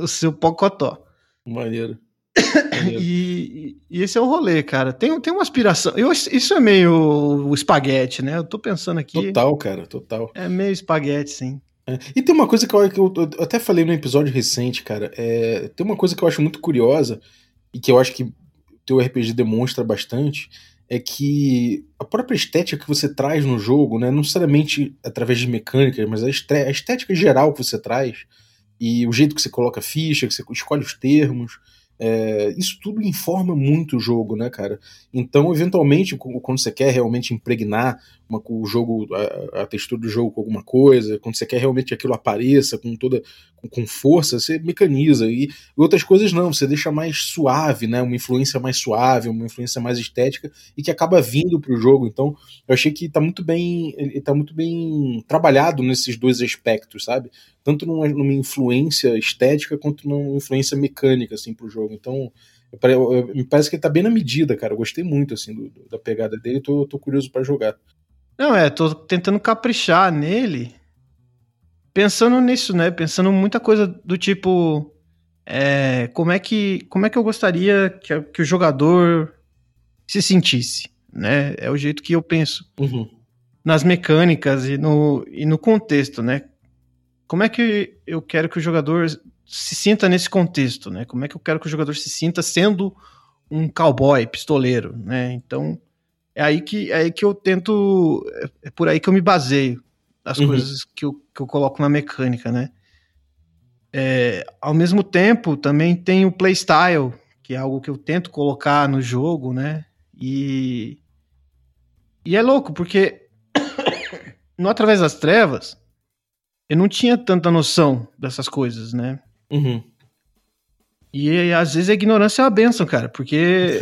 o seu pocotó. Maneiro. Maneiro. E, e esse é o rolê, cara. Tem, tem uma aspiração. Eu, isso é meio o espaguete, né? Eu tô pensando aqui. Total, cara, total. É meio espaguete, sim. É. E tem uma coisa que eu, que eu- até falei no episódio recente, cara. é, tem uma coisa que eu acho muito curiosa e que eu acho que teu RPG demonstra bastante é que a própria estética que você traz no jogo, né, não necessariamente através de mecânicas, mas a estética geral que você traz e o jeito que você coloca a ficha, que você escolhe os termos, é, isso tudo informa muito o jogo, né, cara? Então, eventualmente, quando você quer realmente impregnar uma- o jogo, a, a textura do jogo com alguma coisa, quando você quer realmente que aquilo apareça com toda com, força, você mecaniza. E outras coisas não, você deixa mais suave, né? Uma influência mais suave, uma influência mais estética e que acaba vindo pro jogo. Então, eu achei que tá muito bem, ele tá muito bem trabalhado nesses dois aspectos, sabe? Tanto numa, numa influência estética quanto numa influência mecânica assim pro jogo. Então, me parece que ele tá bem na medida, cara. Eu gostei muito assim do- da pegada dele, tô, tô curioso pra jogar. Não, é, tô tentando caprichar nele. Pensando nisso, né? Pensando muita coisa do tipo. é, como, é que, como é que eu gostaria que, que o jogador se sentisse, né? É o jeito que eu penso Uhum. nas mecânicas e no, e no contexto, né? Como é que eu quero que o jogador se sinta nesse contexto, né? Como é que eu quero que o jogador se sinta sendo um cowboy, pistoleiro, né? Então, é aí que, é aí que eu tento, é- é por aí que eu me baseio das Uhum. coisas que eu, que eu coloco na mecânica, né? É, ao mesmo tempo, também tem o playstyle, que é algo que eu tento colocar no jogo, né? E, e é louco, porque no Através das Trevas, eu não tinha tanta noção dessas coisas, né? Uhum. E às vezes a ignorância é uma benção, cara, porque.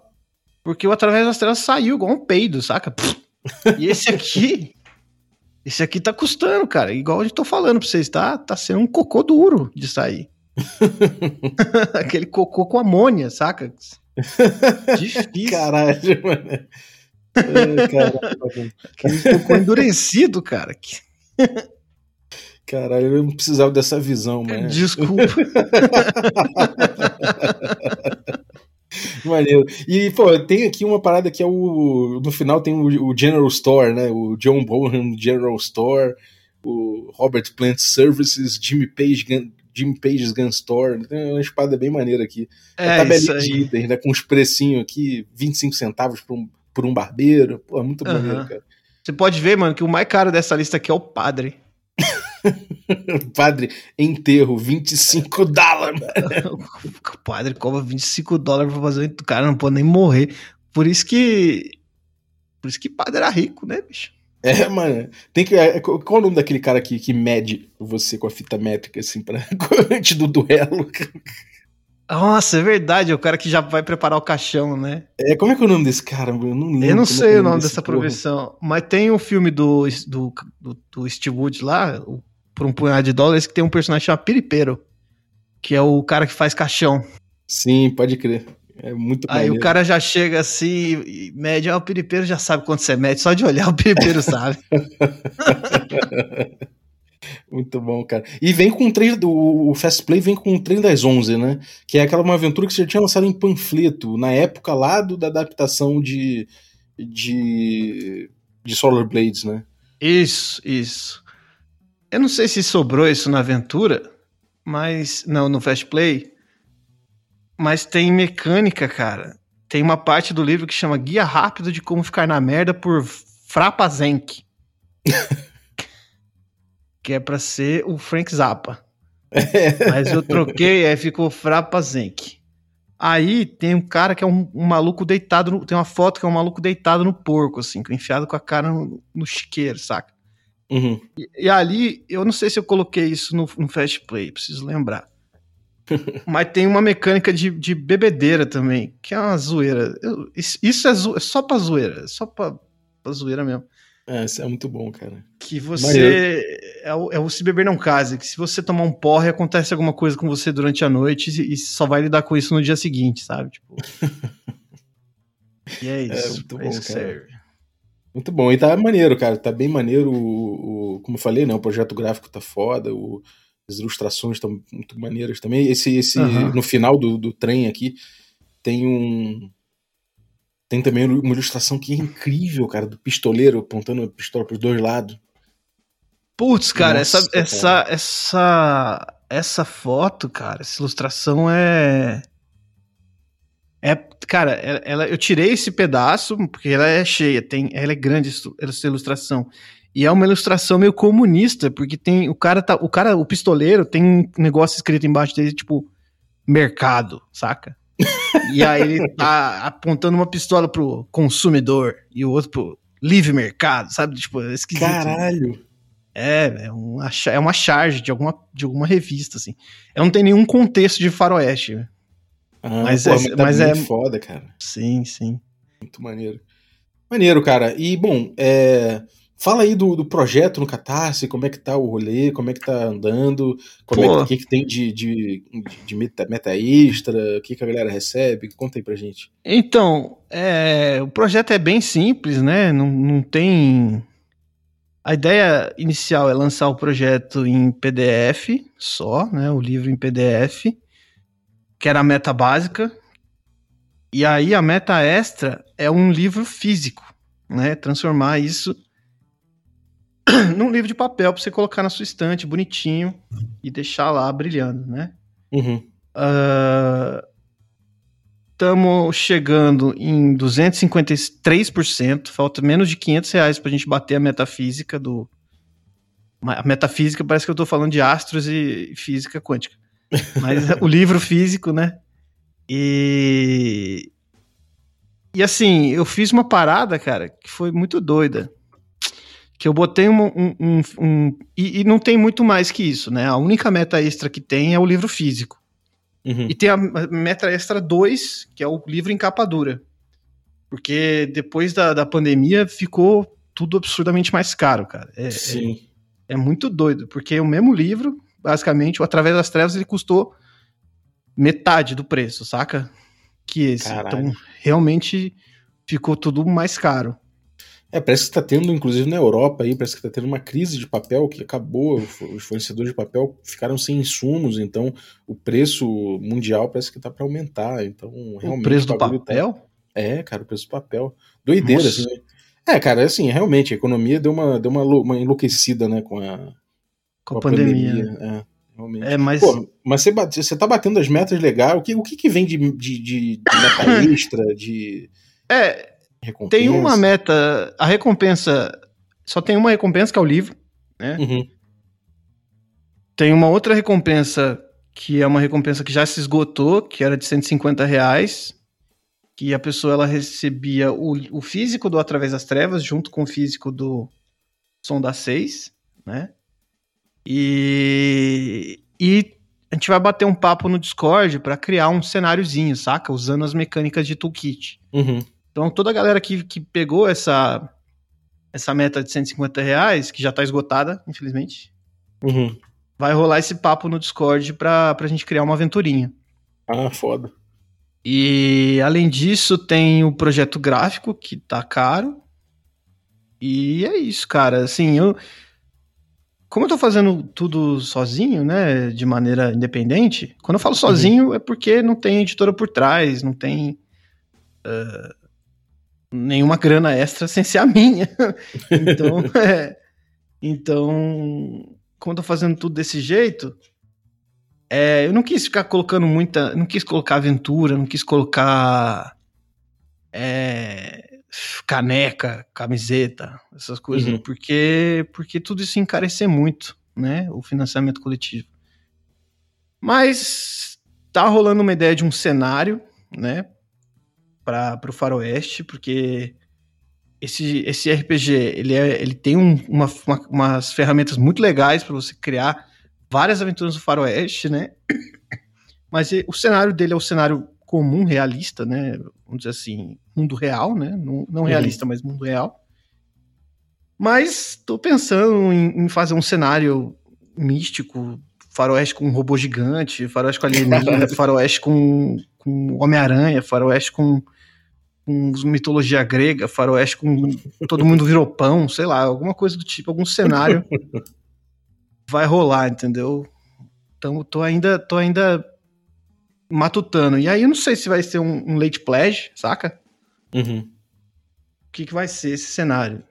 porque o Através das Trevas saiu igual um peido, saca? E esse aqui. Esse aqui tá custando, cara. Igual eu tô falando pra vocês, tá, tá sendo um cocô duro de sair. Aquele cocô com amônia, saca? Difícil. Caralho, mano. Ai, Caralho, Aquele cocô endurecido, cara. Que- caralho, eu não precisava dessa visão, mano. Desculpa. Maneiro. E, pô, tem aqui uma parada que é o. No final tem o, o General Store, né? O John Bonham General Store, o Robert Plant Services, Jimmy Page Gun, Jimmy Page's Gun Store. Tem uma espada bem maneira aqui. a É, isso tabelinha de itens, né? Com os precinhos aqui, 25 centavos por um, por um barbeiro. Pô, é muito maneiro, cara. Você pode ver, mano, que o mais caro dessa lista aqui é o padre. Padre, enterro, 25 dólares. o padre cobra 25 dólares pra fazer o cara não pode nem morrer. Por isso que. Por isso que padre era rico, né, bicho? É, mano. Tem que. é, Qual é o nome daquele cara que, que mede você com a fita métrica, assim, pra, antes do duelo? Nossa, é verdade, é o cara que já vai preparar o caixão, né? É, como é que é o nome desse cara? Eu não lembro. Eu não é que é sei o nome dessa profissão, mas tem um filme do, do, do, do Steve Wood lá, o- por um punhado de dólares, que tem um personagem chamado Piripeiro, que é o cara que faz caixão. Sim, pode crer. É muito Aí maneiro. o cara já chega assim e mede, ah, o Piripeiro já sabe quanto você mede, só de olhar o Piripeiro sabe. Muito bom, cara. E vem com um trem do o Fast Play vem com um trem das 11, né? Que é aquela uma aventura que você tinha lançado em panfleto na época lá do, da adaptação de de de Solar Blades, né? Isso, isso. Eu não sei se sobrou isso na aventura, mas. Não, no Fast Play. Mas tem mecânica, cara. Tem uma parte do livro que chama Guia Rápido de Como Ficar na Merda por Frapazenk. que é pra ser o Frank Zappa. Mas eu troquei, aí ficou Frapazenk. Aí tem um cara que é um, um maluco deitado, no- tem uma foto que é um maluco deitado no porco, assim, enfiado com a cara no, no chiqueiro, saca? Uhum. E, e ali, eu não sei se eu coloquei isso no, no Fast Play, preciso lembrar. Mas tem uma mecânica de, de bebedeira também, que é uma zoeira. Eu- isso isso é, zo- é só pra zoeira, é só pra, pra zoeira mesmo. É, isso é muito bom, cara. Que você. É o, é o se beber não case, que se você tomar um porre, acontece alguma coisa com você durante a noite e, e só vai lidar com isso no dia seguinte, sabe? Tipo. e é isso. muito pra bom, isso cara. serve. Muito bom. E tá maneiro, cara. Tá bem maneiro o, o- como eu falei, né? O projeto gráfico tá foda, o- as ilustrações estão muito maneiras também. Esse, esse Aham. no final do, do trem aqui tem um tem também uma ilustração que é incrível, cara, do pistoleiro apontando a pistola pros dois lados. Putz, cara, Nossa, essa, essa, essa, essa foto, cara, essa ilustração é. É, cara, ela, ela- eu tirei esse pedaço porque ela é cheia, tem, ela é grande essa- ilustração. E é uma ilustração meio comunista, porque tem o cara tá, o cara, o pistoleiro tem um negócio escrito embaixo dele tipo mercado, saca? e aí ele tá apontando uma pistola pro consumidor e o outro pro livre mercado, sabe? Tipo, é esquisito. Caralho! É, é uma, é uma charge de alguma, de alguma revista, assim. Eu não tenho nenhum contexto de faroeste. Ah, Mas pô, é- mas, tá mas muito é- foda, cara. Sim, sim. Muito maneiro. Maneiro, cara. E, bom, é, fala aí do, do projeto no Catarse, como é que tá o rolê, como é que tá andando, como é Pô. que, o que, que tem de, de, de meta, meta extra, o que, que a galera recebe, conta aí pra gente. Então, é, o projeto é bem simples, né? Não, não tem. A ideia inicial é lançar o projeto em PDF só, né? O livro em PDF, que era a meta básica. E aí a meta extra é um livro físico, né? Transformar isso num livro de papel para você colocar na sua estante, bonitinho, e deixar lá brilhando, né? Uhum. Estamos chegando em 253%, falta menos de 500 reais para a gente bater a metafísica do. A metafísica parece que eu estou falando de astros e física quântica. Mas o livro físico, né? E. E assim, eu fiz uma parada, cara, que foi muito doida. Que eu botei um. um, um- um- e, e não tem muito mais que isso, né? A única meta extra que tem é o livro físico. Uhum. E tem a Meta Extra 2, que é o livro em capa dura. Porque depois da, da pandemia ficou tudo absurdamente mais caro, cara. É, Sim. é, é muito doido, porque o mesmo livro, basicamente, o Através das Trevas, ele custou metade do preço, saca? Que esse. Caralho. Então, realmente ficou tudo mais caro. É, parece que tá tendo, inclusive na Europa aí, parece que tá tendo uma crise de papel que acabou, os fornecedores de papel ficaram sem insumos, então o preço mundial parece que tá para aumentar, então realmente... o preço do tá- papel? É, cara, o preço do papel. Doideira, Nossa. assim. né? É, cara, assim, realmente, a economia deu uma, deu uma, uma enlouquecida, né, com a, Com a pandemia. né? É, realmente. É, mas. Pô, mas você, bate- você tá batendo as metas legais, o que, o que, que vem de, de, de, de meta extra, de É, recompensa? tem uma meta. A recompensa. Só tem uma recompensa, que é o livro. Uhum. Tem uma outra recompensa que é uma recompensa que já se esgotou, que era de 150 reais, que a pessoa ela recebia o, o físico do Através das Trevas junto com o físico do Som das Seis, né? E, e a gente vai bater um papo no Discord para criar um cenáriozinho, saca? Usando as mecânicas de toolkit. Uhum. Então toda a galera que, que pegou essa, essa meta de 150 reais, que já tá esgotada, infelizmente, Uhum. vai rolar esse papo no Discord pra, pra gente criar uma aventurinha. Ah, foda. E além disso, tem o projeto gráfico, que tá caro. E é isso, cara. Assim, eu. Como eu tô fazendo tudo sozinho, né? De maneira independente, quando eu falo sozinho é porque não tem editora por trás, não tem. ah, nenhuma grana extra sem ser a minha. então, é, então, como eu tô fazendo tudo desse jeito, é, eu não quis ficar colocando muita. Não quis colocar aventura, não quis colocar. é, caneca, camiseta, essas coisas, Uhum. porque, porque tudo isso encarecer muito, né? O financiamento coletivo. Mas tá rolando uma ideia de um cenário, né? Para o Faroeste, porque esse, esse RPG ele, é, ele tem um- uma- uma- umas ferramentas muito legais para você criar várias aventuras do Faroeste, né? Mas o cenário dele é o cenário comum, realista, né? Vamos dizer assim, mundo real, né? Não, não realista, mas mundo real. Mas tô pensando em, em fazer um cenário místico, faroeste com um robô gigante, faroeste com alienígena, faroeste com, com Homem-Aranha, faroeste com, com mitologia grega, faroeste com todo mundo virou pão, sei lá, alguma coisa do tipo, algum cenário vai rolar, entendeu? Então tô ainda, tô ainda matutando. E aí eu não sei se vai ser um, um late pledge, saca? Uhum. O que, que vai ser esse cenário?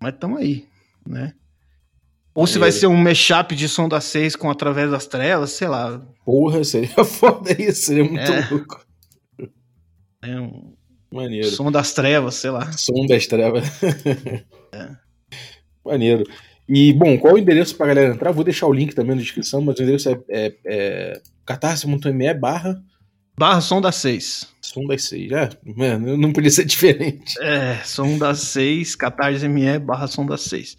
Mas tamo aí, né? Ou se vai ser um mashup de som das seis com Através das Trevas, sei lá. Porra, seria foda isso, seria muito É. louco. É um Maneiro. som das trevas, sei lá. Som das trevas. Maneiro. E, bom, qual o endereço pra galera entrar? Vou deixar o link também na descrição, mas o endereço é, é, é catarse.me barra Barra som das seis. som das seis. É, mano, não podia ser diferente. É, som das seis, catarse.me barra som das seis.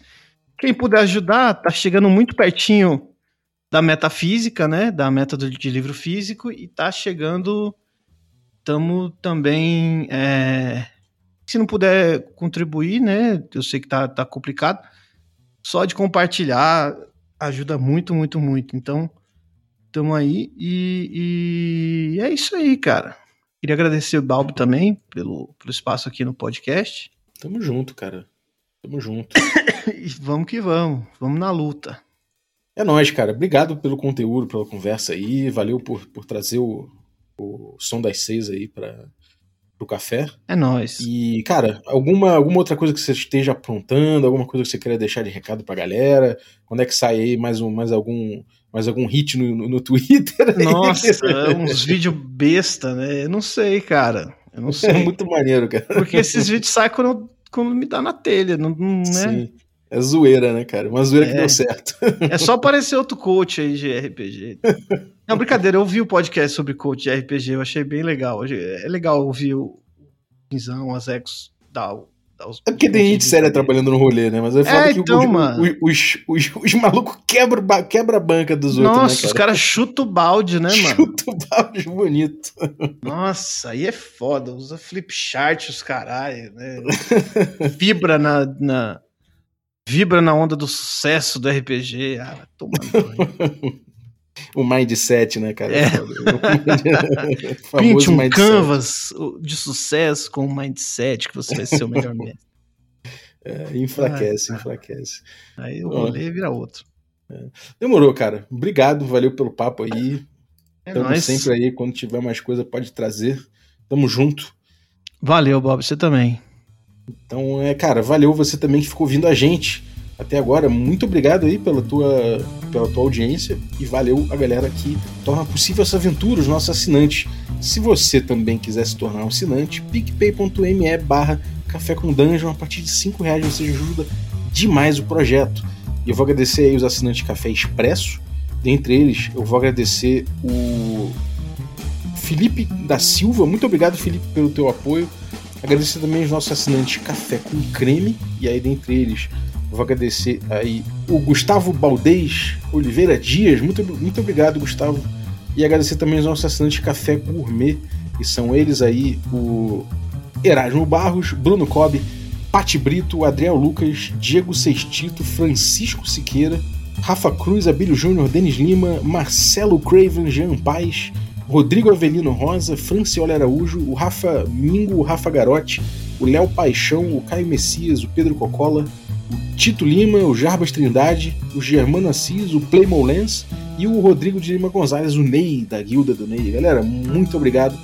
Quem puder ajudar, tá chegando muito pertinho da meta física, né? Da meta do, de livro físico e tá chegando. Tamo também. é, se não puder contribuir, né? Eu sei que tá, tá complicado. Só de compartilhar ajuda muito, muito, muito. Então, tamo aí e, e é isso aí, cara. Queria agradecer o Balbo também pelo, pelo espaço aqui no podcast. Tamo junto, cara. Tamo junto. E vamos que vamos, vamos na luta. É nóis, cara. Obrigado pelo conteúdo, pela conversa aí. Valeu por, por trazer o, o som das seis aí para o café. É nóis. E, cara, alguma, alguma outra coisa que você esteja aprontando, alguma coisa que você queira deixar de recado pra galera? Quando é que sai aí mais, um, mais algum mais algum hit no, no, no Twitter? Nossa, é uns vídeos besta, né? Eu não sei, cara. Eu não É sei. muito maneiro, cara. Porque esses vídeos saem quando, quando me dá na telha, não, não- né? Sim. É zoeira, né, cara? Uma zoeira que É. deu certo. É só aparecer outro coach aí de RPG. Não, brincadeira, eu ouvi o podcast sobre coach de RPG, eu achei bem legal. É legal ouvir o Pinzão, o Azecos, dar, o- os. É porque tem gente séria trabalhando no rolê, né? Mas é foda É, que então, os, os, os, os, os malucos quebram quebra a banca dos outros, Nossa, né, os caras chutam o balde, né, mano? Chuta o balde bonito. Nossa, aí é foda. Usa flip chart, os caralho, né? Vibra na, na- Vibra na onda do sucesso do RPG. Ah, banho. O mindset, né, cara? É. Foda. O Pinte um mindset. canvas de sucesso com um mindset que você vai ser o melhor mestre. É, enfraquece, Ah, enfraquece. Aí o rolê vira outro. Demorou, cara. Obrigado, valeu pelo papo aí. É Tamo nóis. sempre aí. Quando tiver mais coisa, pode trazer. Tamo junto. Valeu, Bob. Você também. Então, é, cara, valeu você também que ficou ouvindo a gente até agora. Muito obrigado aí pela tua, pela tua audiência e valeu a galera que torna possível essa aventura, os nossos assinantes. Se você também quiser se tornar um assinante, picpay.me barra café com dungeon, a partir de 5 reais você ajuda demais o projeto. E eu vou agradecer aí os assinantes Café Expresso, Dentre eles, eu vou agradecer o Felipe da Silva. Muito obrigado, Felipe, pelo teu apoio. Agradecer também os nossos assinantes Café com Creme. E aí, dentre eles, vou agradecer aí o Gustavo Baldez Oliveira Dias. Muito, muito obrigado, Gustavo. E agradecer também os nossos assinantes Café Gourmet. E são eles aí o Erasmo Barros, Bruno Cobb, Pati Brito, Adriel Lucas, Diego Sextito, Francisco Siqueira, Rafa Cruz, Abílio Júnior, Denis Lima, Marcelo Craven, Jean Paz, Rodrigo Avelino Rosa, Franciola Araújo, o Rafa Mingo, o Rafa Garotti, o Léo Paixão, o Caio Messias, o Pedro Cocola, o Tito Lima, o Jarbas Trindade, o Germano Assis, o Playmo Lens e o Rodrigo de Lima Gonzalez, o Ney, da guilda do Ney. Galera, muito obrigado,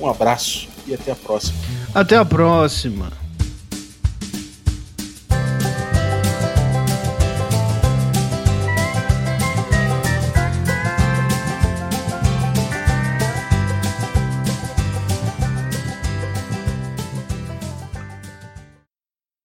um abraço e até a próxima. Até a próxima.